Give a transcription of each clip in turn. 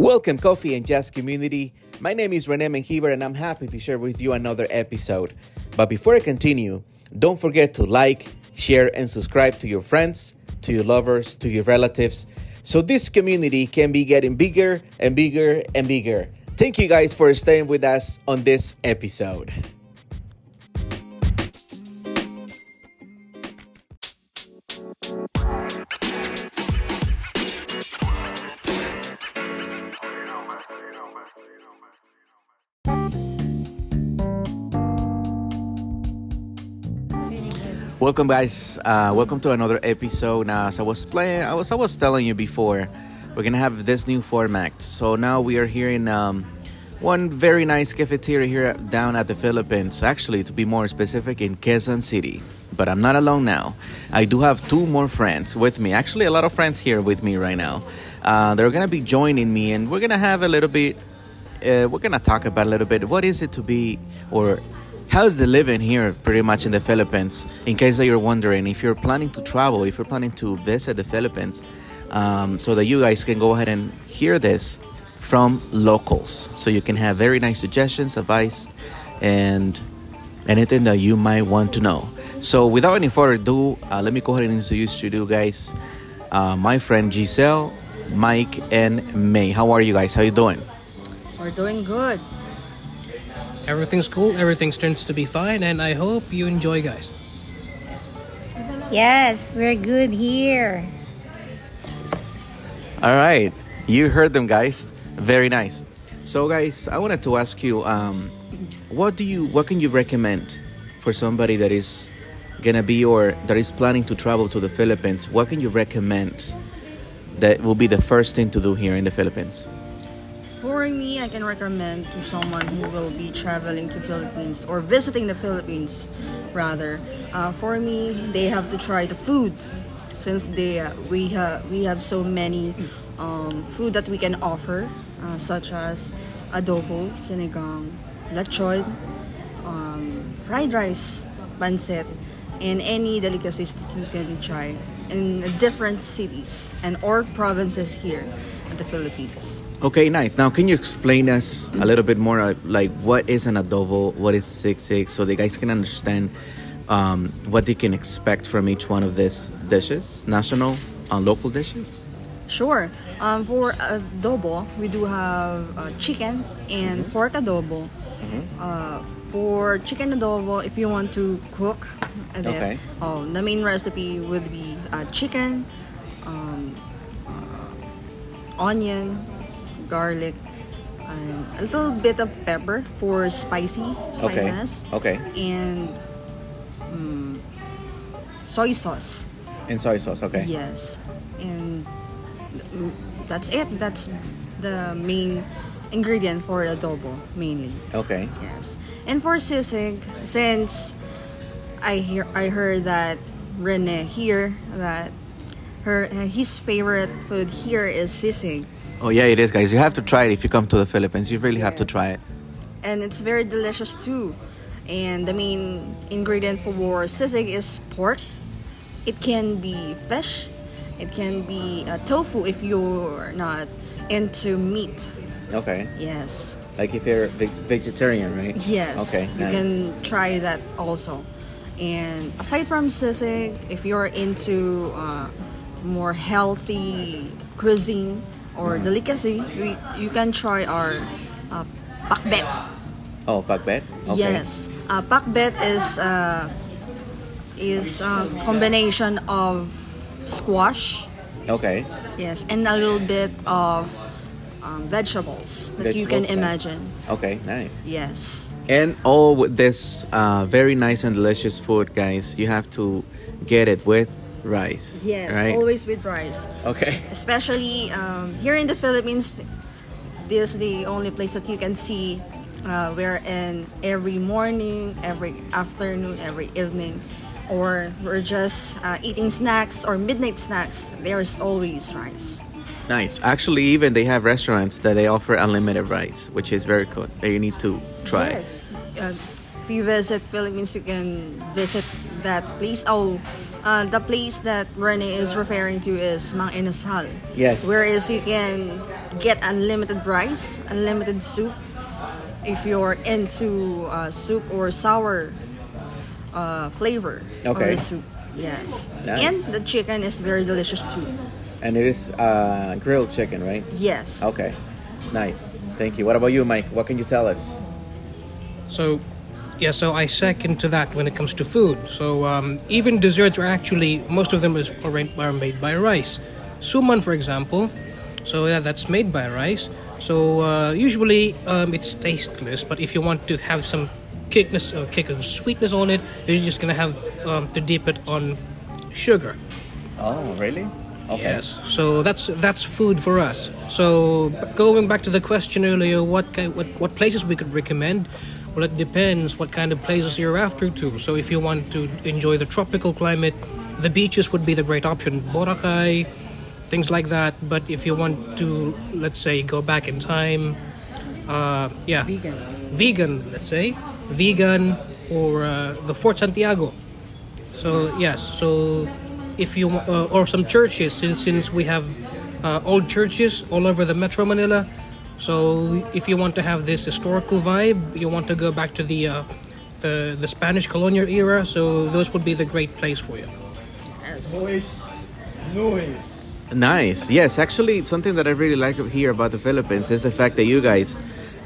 Welcome, Coffee and Jazz community. My name is Rene Menjivar, and I'm happy to share with you another episode. But before I continue, don't forget to like, share, and subscribe to your friends, to your lovers, to your relatives, so this community can be getting bigger and bigger and bigger. Thank you guys for staying with us on this episode. Welcome, guys. Uh, welcome to another episode. Now, as I was playing, I was I was telling you before, we're gonna have this new format. So now we are here in um, one very nice cafeteria here down at the Philippines. Actually, to be more specific, in Quezon City. But I'm not alone now. I do have two more friends with me. Actually, a lot of friends here with me right now. Uh, they're gonna be joining me, and we're gonna have a little bit. Uh, we're gonna talk about a little bit what is it to be or how's the living here pretty much in the Philippines? In case that you're wondering, if you're planning to travel, if you're planning to visit the Philippines, um, so that you guys can go ahead and hear this from locals, so you can have very nice suggestions, advice, and anything that you might want to know. So, without any further ado, uh, let me go ahead and introduce you to you guys, uh, my friend Jisselle, Mike, and Mhay. How are you guys? How you doing? We're doing good. Everything's cool, everything turns to be fine, and I hope you enjoy, guys. Yes, we're good here. All right, you heard them, guys. Very nice. So, guys, I wanted to ask you, um, what do you, what can you recommend for somebody that is gonna be or that is planning to travel to the Philippines? What can you recommend that will be the first thing to do here in the Philippines? For me, I can recommend to someone who will be traveling to Philippines or visiting the Philippines, rather. Uh, for me, they have to try the food, since they uh, we have we have so many um, food that we can offer, uh, such as adobo, sinigang, lechon, um, fried rice, pancit, and any delicacies that you can try in different cities and or provinces here in the Philippines. Okay, nice. Now, can you explain us a little bit more, uh, like what is an adobo, what is sisig, so the guys can understand um, what they can expect from each one of these dishes, national, uh, local dishes. Sure. Um, for adobo, we do have uh, chicken and pork adobo. Uh, for chicken adobo, if you want to cook, Okay. oh, the main recipe would be uh, chicken, um, uh, onion, garlic, and a little bit of pepper for spicy spiciness, Okay. Okay. and um, soy sauce. And soy sauce. Okay. Yes, and mm, that's it. That's the main ingredient for adobo, mainly. Okay. Yes, and for sisig, since I hear I heard that Rene here that her his favorite food here is sisig, Oh yeah, it is, guys. You have to try it if you come to the Philippines. You really have to try it. and it's very delicious too. And the main ingredient for sisig is pork. It can be fish. It can be uh, tofu if you're not into meat. Okay. Yes. Like if you're ve- vegetarian, right? Yes. Okay. You nice. can try that also. And aside from sisig, if you're into uh, more healthy cuisine or delicacy, you, you can try our uh, pakbet. Oh, pakbet. Okay. Yes, uh, pakbet is uh, is a combination of squash, Okay. yes, and a little bit of um, vegetables that you can Vegetables, imagine. Okay. Nice. Yes, And all with this uh, very nice and delicious food, guys, you have to get it with rice. yes, Right. always with rice. Okay. Especially um, here in the Philippines, this is the only place that you can see uh, wherein every morning, every afternoon, every evening, or we're just uh, eating snacks or midnight snacks, there's always rice. Nice. Actually, even they have restaurants that they offer unlimited rice, which is very good. That you need to try. Yes. Uh, if you visit Philippines, you can visit that place. Oh, Uh, the place that Rene is referring to is Mang Inasal. Yes. Whereas you can get unlimited rice, unlimited soup. If you're into uh, soup or sour uh, flavor of Okay. the soup. Yes. Nice. And the chicken is very delicious too. And it is uh, grilled chicken, right? Yes. Okay, nice. Thank you. What about you, Mike? What can you tell us? So, yeah, so I second to that when it comes to food. So, um, even desserts are actually, most of them is, are made- by rice. Suman, for example, so yeah, that's made by rice. So, uh, usually um, it's tasteless, but if you want to have some kickness, uh, kick of sweetness on it, you're just gonna have um, to dip it on sugar. Oh, really? Okay. Yes. So that's that's food for us. So going back to the question earlier, what what what places we could recommend? Well, it depends what kind of places you're after too. So if you want to enjoy the tropical climate, the beaches would be the great option. Boracay, things like that. But if you want to, let's say, go back in time, uh, yeah, Vigan. Vigan, let's say, Vigan or uh, the Fort Santiago. So yes, so if you uh, or some churches, since since we have uh, old churches all over the Metro Manila, so if you want to have this historical vibe, you want to go back to the uh, the the Spanish colonial era. So those would be the great place for you. Yes. Noise. Noise. Nice. Yes, actually, something that I really like here about the Philippines is the fact that you guys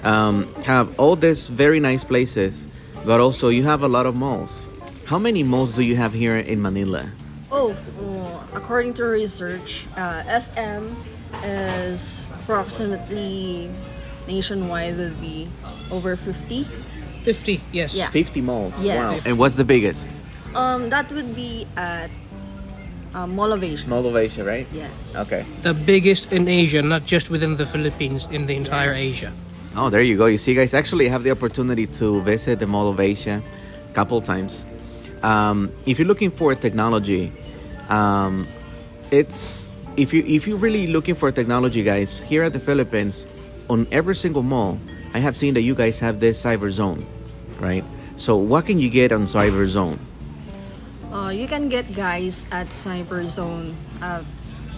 um, have all these very nice places, but also you have a lot of malls. How many malls do you have here in Manila? Oh, according to research, uh, SM is approximately nationwide will be over 50. Fifty, yes. Yeah. 50 malls. Yes. Wow. And what's the biggest? Um, that would be at uh, Mall of Asia. Mall of Asia, right? Yes. Okay. The biggest in Asia, not just within the Philippines, in the entire Yes. Asia. Oh, there you go. You see, guys, actually have the opportunity to visit the Mall of Asia a couple times. Um, if you're looking for technology, um, it's if you if you're really looking for technology, guys, here at the Philippines, on every single mall, I have seen that you guys have this cyber zone, right? So, what can you get on cyber zone? Uh, you can get guys at Cyberzone, uh,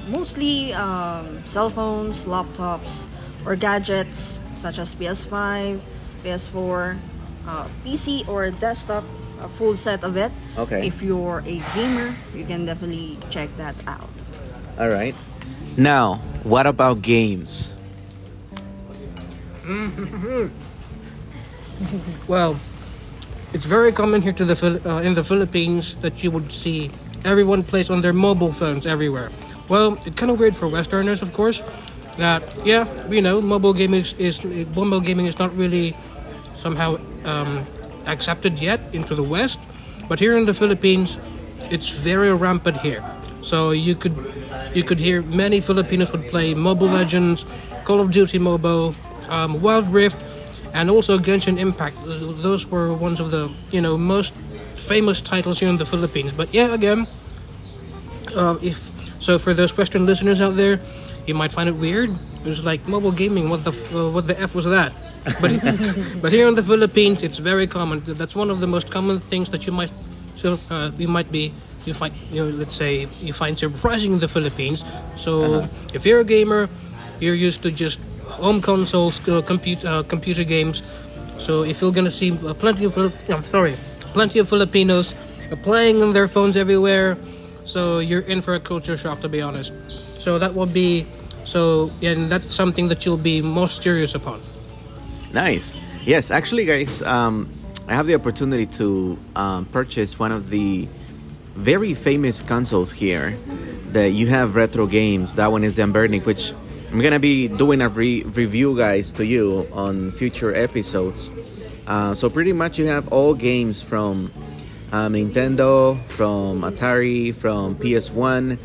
mostly um, cell phones, laptops, or gadgets such as PS5, PS4, uh, PC, or desktop, a full set of it. Okay. If you're a gamer, you can definitely check that out. All right. Now, what about games? Well, it's very common here to the Phil- uh, in the Philippines that you would see everyone plays on their mobile phones everywhere. Well, it's kind of weird for Westerners, of course. That yeah, you know, mobile gaming is, is mobile gaming is not really somehow um, accepted yet into the West, but here in the Philippines, it's very rampant here. So you could you could hear many Filipinos would play Mobile Legends, Call of Duty Mobile, um, Wild Rift, and also Genshin Impact. Those- were ones of the you know most famous titles here in the Philippines. But yeah, again, uh, if so, for those Western listeners out there, you might find it weird. It was like mobile gaming. What the f- uh, what the f was that? But but here in the Philippines, it's very common. That's one of the most common things that you might so uh, you might be you find you know let's say you find surprising in the Philippines. So if you're a gamer, you're used to just home consoles, uh, compute, uh, computer games. So if you're gonna see uh, plenty of I'm sorry, plenty of Filipinos playing on their phones everywhere, so you're in for a culture shock to be honest. So that will be so and that's something that you'll be most curious upon. Nice. Yes, actually, guys, um, I have the opportunity to um, purchase one of the very famous consoles here that you have retro games. That one is the Anbernic, which I'm gonna be doing a re- review, guys, to you on future episodes. Uh, so pretty much, you have all games from um, Nintendo, from Atari, from PS1,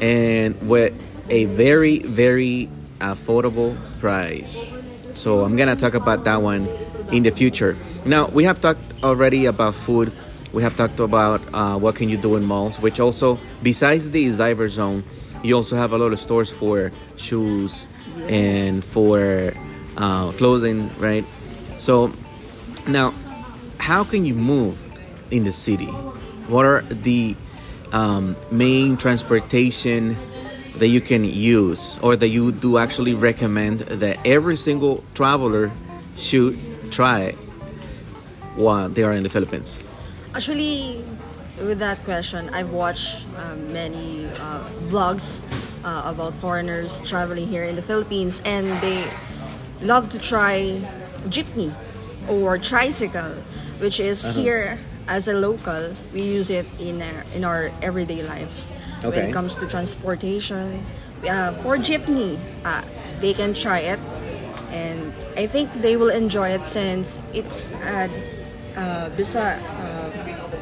and with a very, very affordable price. So I'm gonna talk about that one in the future. Now we have talked already about food. We have talked about uh, what can you do in malls, which also besides the Cyberzone, you also have a lot of stores for shoes and for uh, clothing, right? So now, how can you move in the city? What are the um, main transportation that you can use or that you do actually recommend that every single traveler should try while they are in the Philippines? Actually, with that question, I've watched um, many uh, vlogs uh, about foreigners traveling here in the Philippines, and they love to try jeepney or tricycle, which is here as a local. We use it in our, in our everyday lives. When it comes to transportation, uh, for jeepney, uh, they can try it, and I think they will enjoy it since it's uh, uh, uh,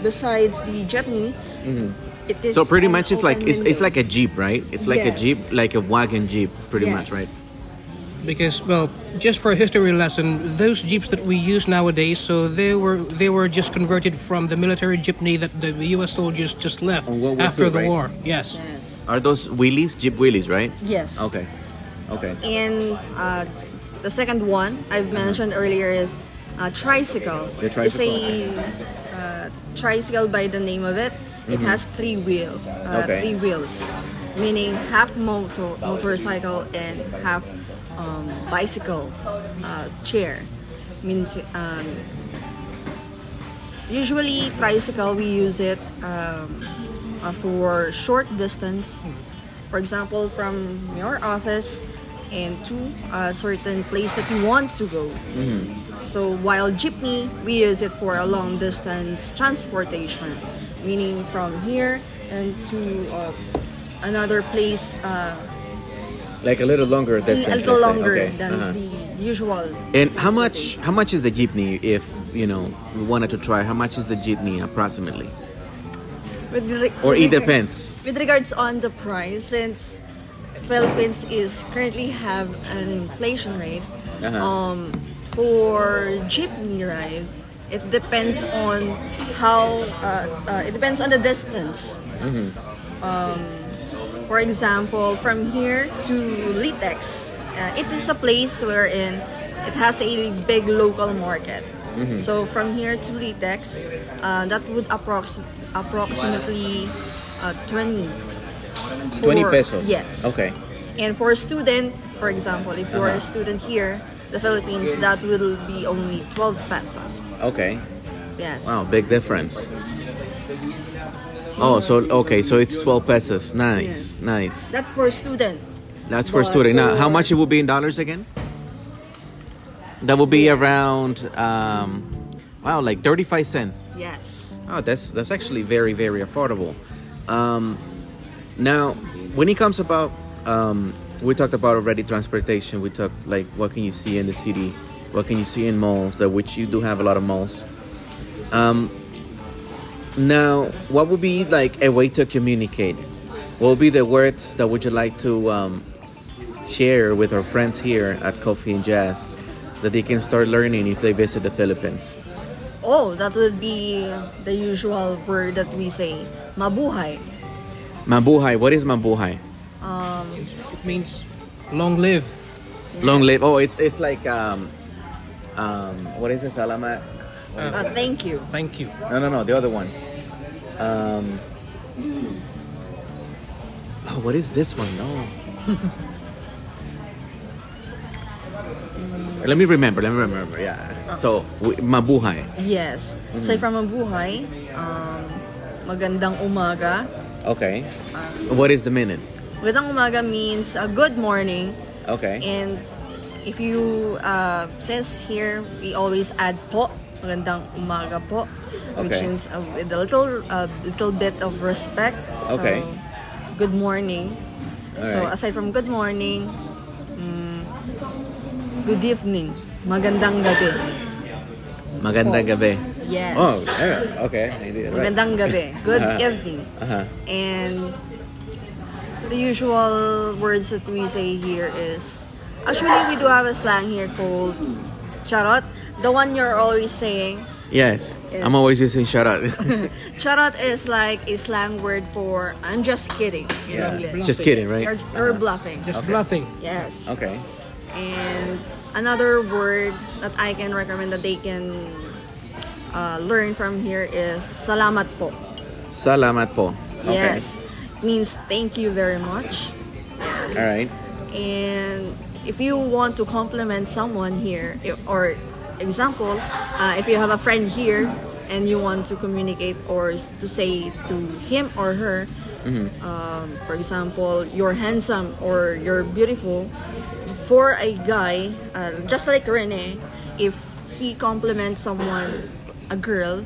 besides the jeepney. Mm-hmm. So pretty much it's like open it's, it's like a jeep, right? It's like a jeep, like a wagon jeep, pretty much, right? because well just for a history lesson those jeeps that we use nowadays so they were they were just converted from the military jeepney that the us soldiers just left On after II, the right? war yes Yes. Are those wheelies, jeep wheelies, right? Yes. Okay, okay. And uh, the second one I've mentioned earlier is uh, tricycle. The tricycle, It's a tricycle by the name of it. It has three wheel, uh, Mm-hmm. Okay. three wheels, meaning half motor motorcycle and half um, bicycle uh, chair. Means um, usually tricycle we use it um, uh, for short distance for example from your office and to a certain place that you want to go so while jeepney we use it for a long distance transportation meaning from here and to uh, another place uh, Like a little longer a little longer Okay, than uh-huh. the usual And how much? How much is the jeepney? If you know we wanted to try, how much is the jeepney approximately? With re- Or it depends. With regards on the price, since Philippines is currently have an inflation rate, Uh-huh. um, for jeepney ride, it depends on how uh, uh, it depends on the distance. Mm-hmm. Um, for example, from here to Litex, uh, it is a place wherein it has a big local market. Mm-hmm. So from here to Litex, uh, that would approx- approximately uh, 20. 20 pesos. Yes. Okay. And for a student, for example, if you're Uh-huh. a student here, the Philippines, that will be only 12 pesos. Okay. Yes. Wow, big difference. Oh, so okay, so it's 12 pesos. Nice, Yes. nice. That's for a student. That's for But student. Now, how much it will be in dollars again? That will be around, um, wow, like 35 cents. Yes. Oh, that's that's actually very very affordable. Um, now, when it comes about, um, we talked about already transportation. We talked like what can you see in the city, what can you see in malls, that which you do have a lot of malls. Um, now, what would be like a way to communicate? What would be the words that would you like to um, share with our friends here at Coffee and Jazz that they can start learning if they visit the Philippines? Oh, that would be the usual word that we say, mabuhay. Mabuhay. What is mabuhay? It means long live Long live. Oh, it's it's like um, um, what is it? Salamat. Uh, thank you. thank you No, no, no. The other one. Um, oh, what is this one? No. let me remember. Let me remember. Yeah. So w- mabuhay. Yes. Mm-hmm. Aside from mabuhay, um, magandang umaga. Okay. What is the minute? Magandang umaga means uh, good morning. Okay. And if you, uh, since here we always add po, magandang umaga po, which means uh, with a little, uh, little bit of respect. So, Okay. good morning. So Alright. aside from good morning, mm, good evening, magandang gabi. Magandang gabi. Yes. Oh, yeah. okay. I did it right. Magandang gabi. Good Uh-huh. evening. Uh-huh. And the usual words that we say here is actually we do have a slang here called charot. The one you're always saying. Yes. Yes. I'm always using charot. Charot is like a slang word for I'm just kidding in yeah. English. Just kidding, right? You're, you're bluffing. just Okay. bluffing Yes. Okay. And another word that I can recommend that they can uh, learn from here is salamat po. Salamat po. Okay. Yes. Means thank you very much. All right. And if you want to compliment someone here, or example, uh, if you have a friend here and you want to communicate or to say to him or her, um, for example, you're handsome or you're beautiful, for a guy, uh, just like Rene, if he compliments someone, a girl,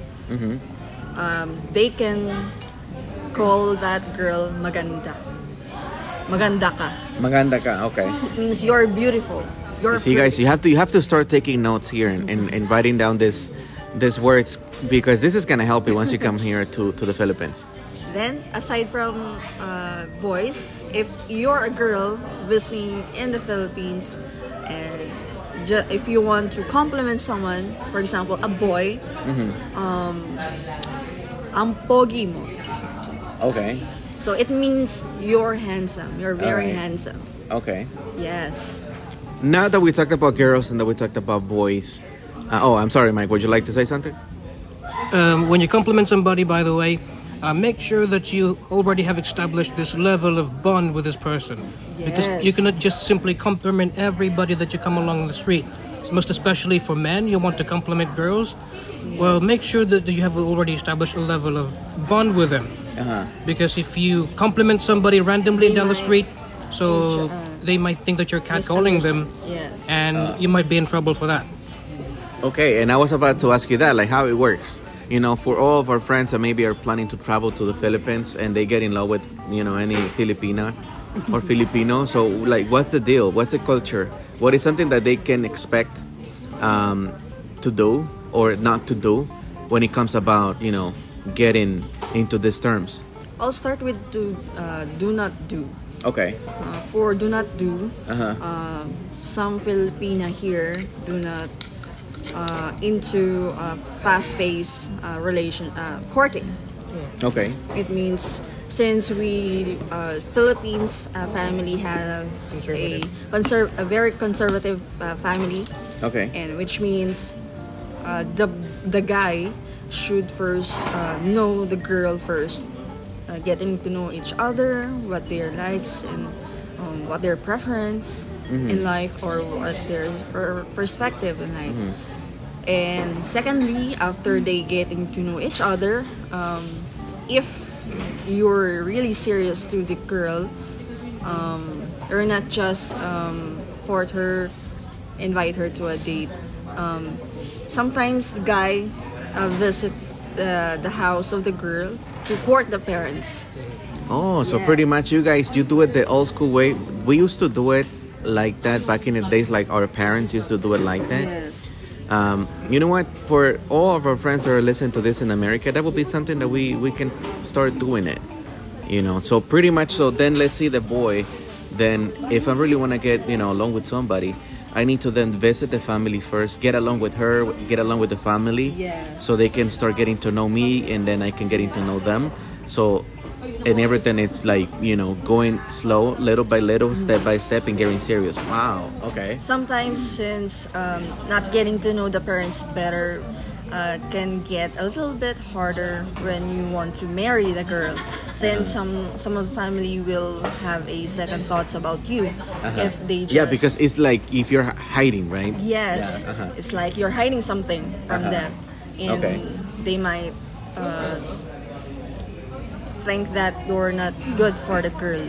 um, they can call that girl maganda. Maganda ka Maganda ka. Okay. means you're beautiful. You're See, guys, you have to you have to start taking notes here and, and, and writing down this these words because this is gonna help you once you come here to, to the Philippines. Then, aside from uh, boys, if you're a girl visiting in the Philippines, and if you want to compliment someone, for example, a boy, um, ang pogi mo. Okay. So it means you're handsome. You're very Alright. handsome. Okay. Yes. Now that we talked about girls and that we talked about boys, uh, oh, I'm sorry, Mike. Would you like to say something? Um, when you compliment somebody, by the way, uh, make sure that you already have established this level of bond with this person. Because you Yes. cannot just simply compliment everybody that you come along the street. Most especially for men, you want to compliment girls. Well, make sure that you have already established a level of bond with them. Uh-huh. Because if you compliment somebody randomly They down the street, so uh, they might think that you're catcalling them, Yes. and you might be in trouble for that. Okay, and I was about to ask you that, like how it works. You know, for all of our friends that maybe are planning to travel to the Philippines and they get in love with, you know, any Filipina or Filipino. So, like, what's the deal? What's the culture? What is something that they can expect um, to do or not to do when it comes about, you know, getting into these terms? I'll start with do, uh, do not do. Okay. Uh, for do not do, Uh-huh. uh, some Filipina here do not uh, into uh, fast-paced uh, relation uh, courting. Okay. It means since we uh, Philippines uh, family has a conserv- a very conservative uh, family, Okay. and which means uh, the the guy should first uh, know the girl first, uh, getting to know each other, what their likes and um, what their preference in life or what their per- perspective in life. And secondly, after they getting to know each other, um, if you're really serious to the girl, um, you're not just um, court her, invite her to a date. Um, sometimes the guy uh, visit the, the house of the girl to court the parents. Oh, so pretty much you guys you do it the old school way. We used to do it like that back in the days, like our parents used to do it like that. Yes. Um, you know what? For all of our friends that are listening to this in America, that would be something that we we can start doing it. You know, so pretty much. So then, let's see the boy. Then, if I really want to get you know along with somebody, I need to then visit the family first, get along with her, get along with the family, Yes. so they can start getting to know me, and then I can getting to know them. So, and everything it's like you know going slow, little by little, step by step, and getting serious. Wow. Okay. Sometimes, since um, not getting to know the parents better uh, can get a little bit harder when you want to marry the girl, since some some of the family will have a second thoughts about you if they just Uh-huh. Yeah, because it's like if you're hiding, right? yes, Yeah, uh-huh. it's like you're hiding something from Uh-huh. them, and Okay. they might. Uh, think that you're not good for the girl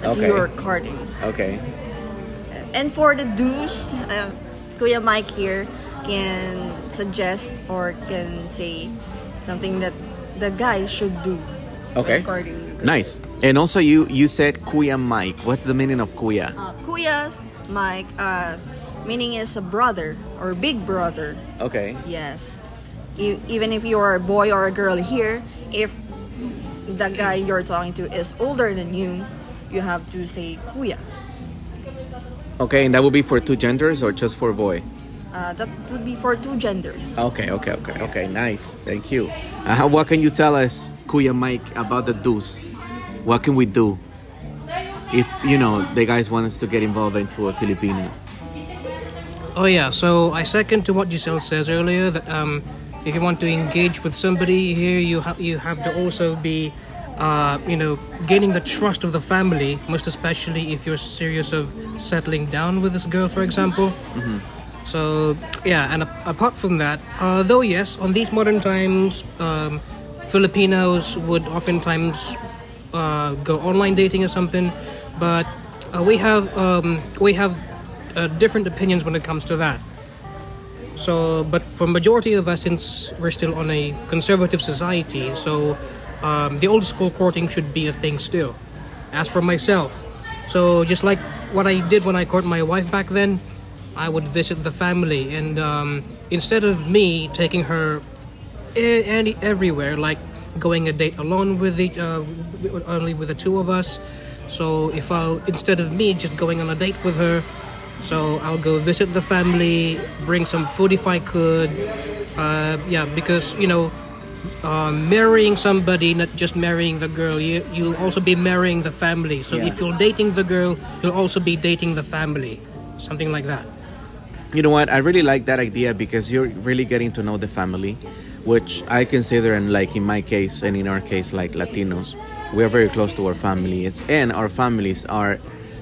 that Okay. you're courting. Okay. And for the do's, uh, Kuya Mike here can suggest or can say something that the guy should do. Okay. Nice. And also, you you said Kuya Mike. What's the meaning of Kuya? Uh, Kuya Mike, uh, meaning is a brother or big brother. Okay. Yes. E- even if you're a boy or a girl here, if the guy you're talking to is older than you, you have to say Kuya. Okay, and that would be for two genders or just for boy? Uh, that would be for two genders. Okay, okay, okay, okay. Nice. Thank you. Uh, what can you tell us, Kuya Mike, about the do's? What can we do if you know the guys want us to get involved into a Filipino? Oh yeah, so I second to what Jisselle says earlier that um, if you want to engage with somebody here, you have you have to also be uh, you know, gaining the trust of the family, most especially if you're serious of settling down with this girl, for example. So yeah, and apart from that, uh, though yes, on these modern times, um, Filipinos would oftentimes uh, go online dating or something, but uh, we have um, we have uh, different opinions when it comes to that. So, but for majority of us, since we're still on a conservative society, so um, the old school courting should be a thing still. As for myself, so just like what I did when I courted my wife back then, I would visit the family, and um, instead of me taking her e- any everywhere, like going a date alone with it, uh, only with the two of us. So if I'll instead of me just going on a date with her, so I'll go visit the family, bring some food if I could. Uh, yeah, because you know, uh, marrying somebody, not just marrying the girl, you you'll also be marrying the family. So Yeah. if you're dating the girl, you'll also be dating the family, something like that. You know what? I really like that idea because you're really getting to know the family, which I consider, and like in my case and in our case, like Latinos, we are very close to our families, and our families are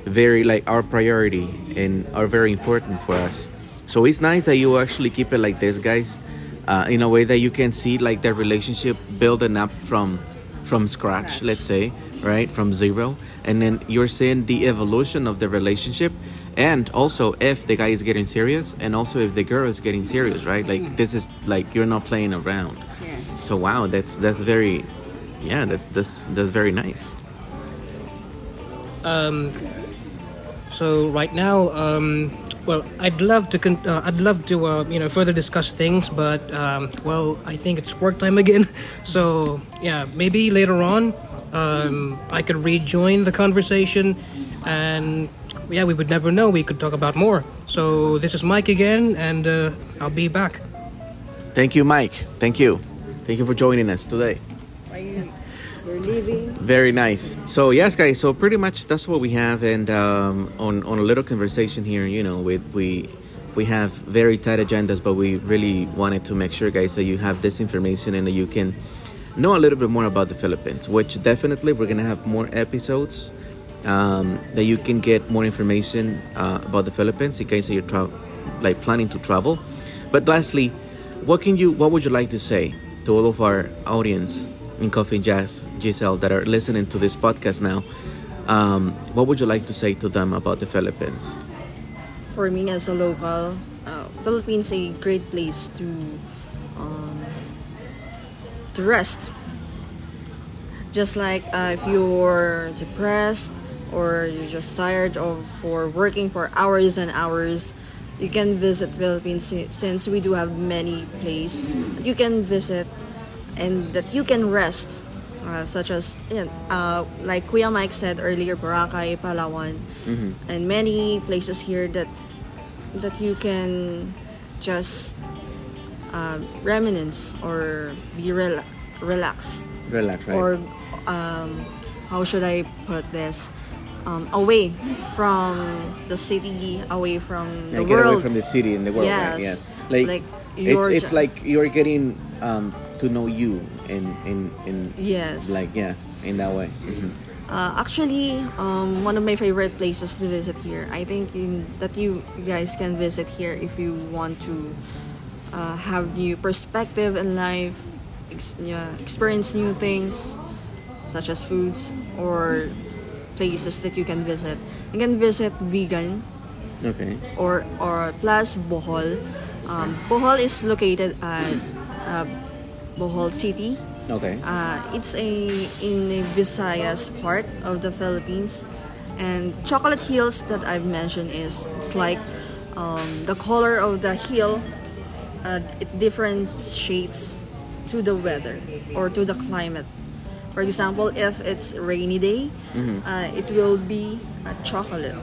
very like our priority and are very important for us. So it's nice that you actually keep it like this, guys, uh, in a way that you can see like their relationship building up from from scratch, let's say, right, from zero, and then you're seeing the evolution of the relationship, and also if the guy is getting serious, and also if the girl is getting serious, right? Like this is like you're not playing around. Yes. So wow, that's that's very, yeah, that's that's that's very nice. um So right now, um, well, I'd love to con- uh, I'd love to uh, you know further discuss things, but um, well, I think it's work time again. So yeah, maybe later on, um, I could rejoin the conversation, and yeah, we would never know. We could talk about more. So this is Mike again, and uh, I'll be back. Thank you, Mike. Thank you, thank you for joining us today. Are you, you're leaving? Very nice. So yes, guys. So pretty much that's what we have, and um, on on a little conversation here, you know, we we we have very tight agendas, but we really wanted to make sure, guys, that you have this information and that you can know a little bit more about the Philippines. Which definitely we're gonna have more episodes um, that you can get more information uh, about the Philippines in case you're tra- like planning to travel. But lastly, what can you what would you like to say to all of our audience in Coffee and Jazz, Jisselle, that are listening to this podcast now? Um, what would you like to say to them about the Philippines? For me as a local, uh, Philippines a great place to um, to rest. Just like uh, if you're depressed or you're just tired of for working for hours and hours, you can visit Philippines since we do have many places that you can visit and that you can rest. Uh, such as uh, like Kuya Mike said earlier, Boracay, Palawan, and many places here that that you can just uh, reminisce or be rela- relaxed Relax, right? or um, how should I put this? Um, away from the city, away from the get world. away from the city and the world, right? Yes. Yes. Like, Like, it's it's like you're getting um, to know you in in in Yes. like yes in that way. Mhm. Uh, actually, um, one of my favorite places to visit here. I think in, that you guys can visit here if you want to uh, have new perspective in life, ex- yeah, experience new things, such as foods or places that you can visit. You can visit vegan Okay. or or plus Bohol. Um, Bohol is located at uh, Bohol City. Okay. Uh, it's a in a Visayas part of the Philippines, and Chocolate Hills that I've mentioned is it's like um, the color of the hill, uh, different shades to the weather or to the climate. For example, if it's rainy day, uh, it will be a chocolate.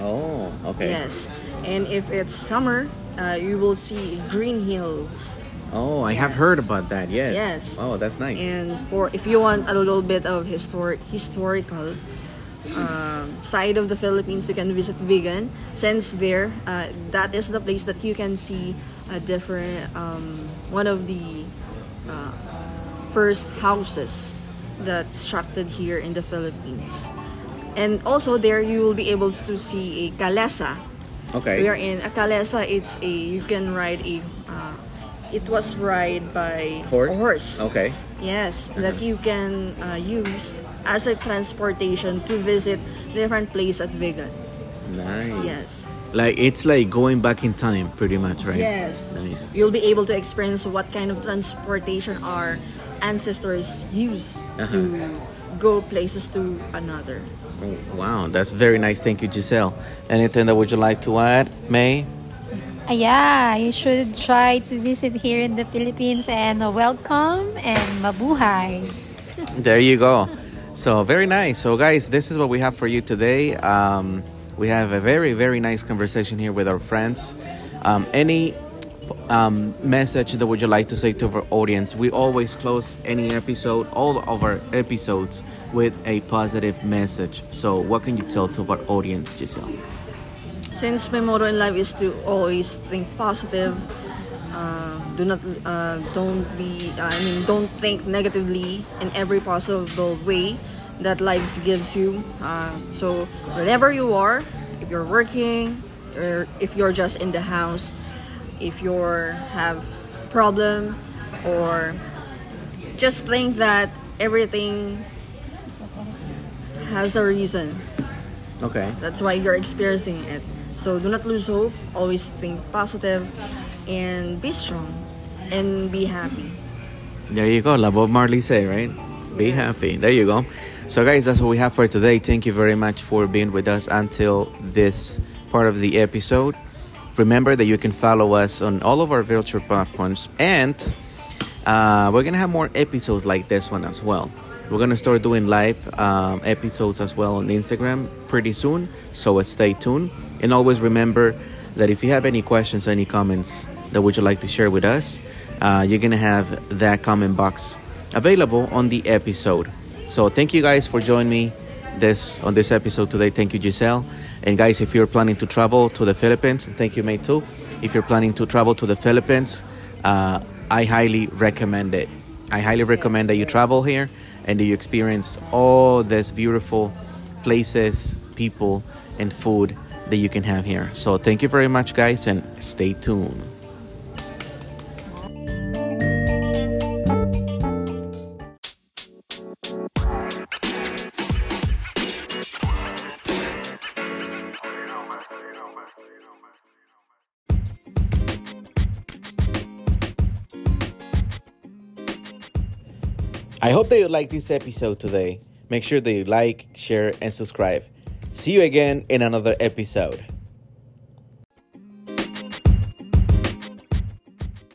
Oh, okay. Yes, and if it's summer, uh, you will see green hills. Oh, I have heard about that. Yes. Yes. Oh, that's nice. And for if you want a little bit of historic historical um, side of the Philippines, you can visit Vigan. Since there, uh, that is the place that you can see a different um, one of the uh, first houses that's structured here in the Philippines. And also there you will be able to see a kalesa. Okay. We are in a kalesa. It's a you can ride a. Uh, it was ride by Horse? horse. Okay. Yes, that you can uh, use as a transportation to visit different place at Vigan. Nice. Yes. Like it's like going back in time, pretty much, right? Yes. Nice. You'll be able to experience what kind of transportation our ancestors used Uh-huh. to go places to another. Oh, Wow, that's very nice. Thank you, Jisselle. Anything that would you like to add, Mhay? Uh, yeah, you should try to visit here in the Philippines and welcome and mabuhay. There you go. So very nice. So guys, this is what we have for you today. Um, we have a very very nice conversation here with our friends. Um, any um, message that would you like to say to our audience? We always close any episode, all of our episodes, with a positive message. So what can you tell to our audience, Jisselle? Since my motto in life is to always think positive, uh, do not, uh, don't be, I mean, don't think negatively in every possible way that life gives you. Uh, so wherever you are, if you're working, or if you're just in the house, if you're have problem, or just think that everything has a reason. Okay. That's why you're experiencing it. So do not lose hope. Always think positive and be strong and be happy. There you go. La Bob Marley say, right? Be Yes. happy. There you go. So, guys, that's what we have for today. Thank you very much for being with us until this part of the episode. Remember that you can follow us on all of our virtual platforms, and uh, we're gonna have more episodes like this one as well. We're gonna start doing live um, episodes as well on Instagram pretty soon. So stay tuned, and always remember that if you have any questions, any comments that would you like to share with us, uh, you're gonna have that comment box available on the episode. So thank you guys for joining me this on this episode today. Thank you, Jisselle. And guys, if you're planning to travel to the Philippines, thank you, mate, too. If you're planning to travel to the Philippines, uh, I highly recommend it. I highly recommend that you travel here and that you experience all these beautiful places, people, and food that you can have here. So thank you very much, guys, and stay tuned. Hope that you like this episode today. Make sure that you like, share, and subscribe. See you again in another episode.